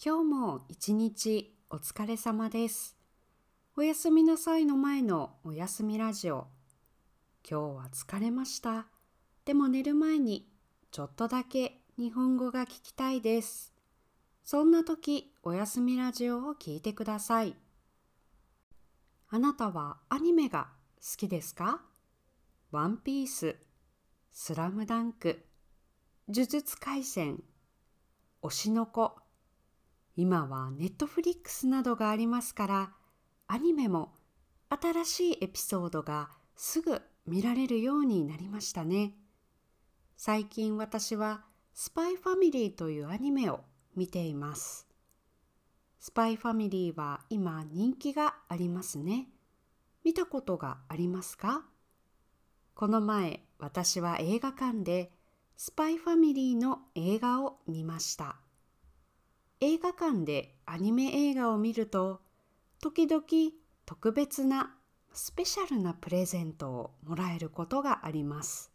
今日も一日お疲れ様です。おやすみなさいの前のおやすみラジオ。今日は疲れました。でも寝る前にちょっとだけ日本語が聞きたいです。そんな時、おやすみラジオを聞いてください。あなたはアニメが好きですか？ワンピース、スラムダンク、呪術廻戦、推しの子、今はネットフリックスなどがありますから、アニメも新しいエピソードがすぐ見られるようになりましたね。最近私はスパイファミリーというアニメを見ています。スパイファミリーは今人気がありますね。見たことがありますか？この前私は映画館でスパイファミリーの映画を見ました。映画館でアニメ映画を見ると時々特別なスペシャルなプレゼントをもらえることがあります。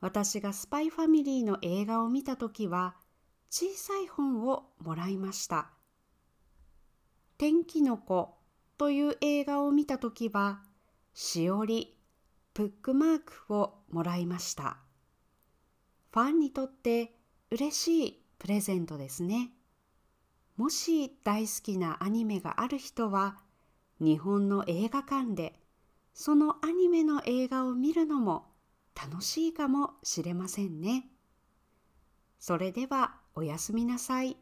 私がスパイファミリーの映画を見たときは小さい本をもらいました。天気の子という映画を見たときはしおり、ブックマークをもらいました。ファンにとって嬉しいプレゼントですね。もし大好きなアニメがある人は日本の映画館でそのアニメの映画を見るのも楽しいかもしれませんね。それではおやすみなさい。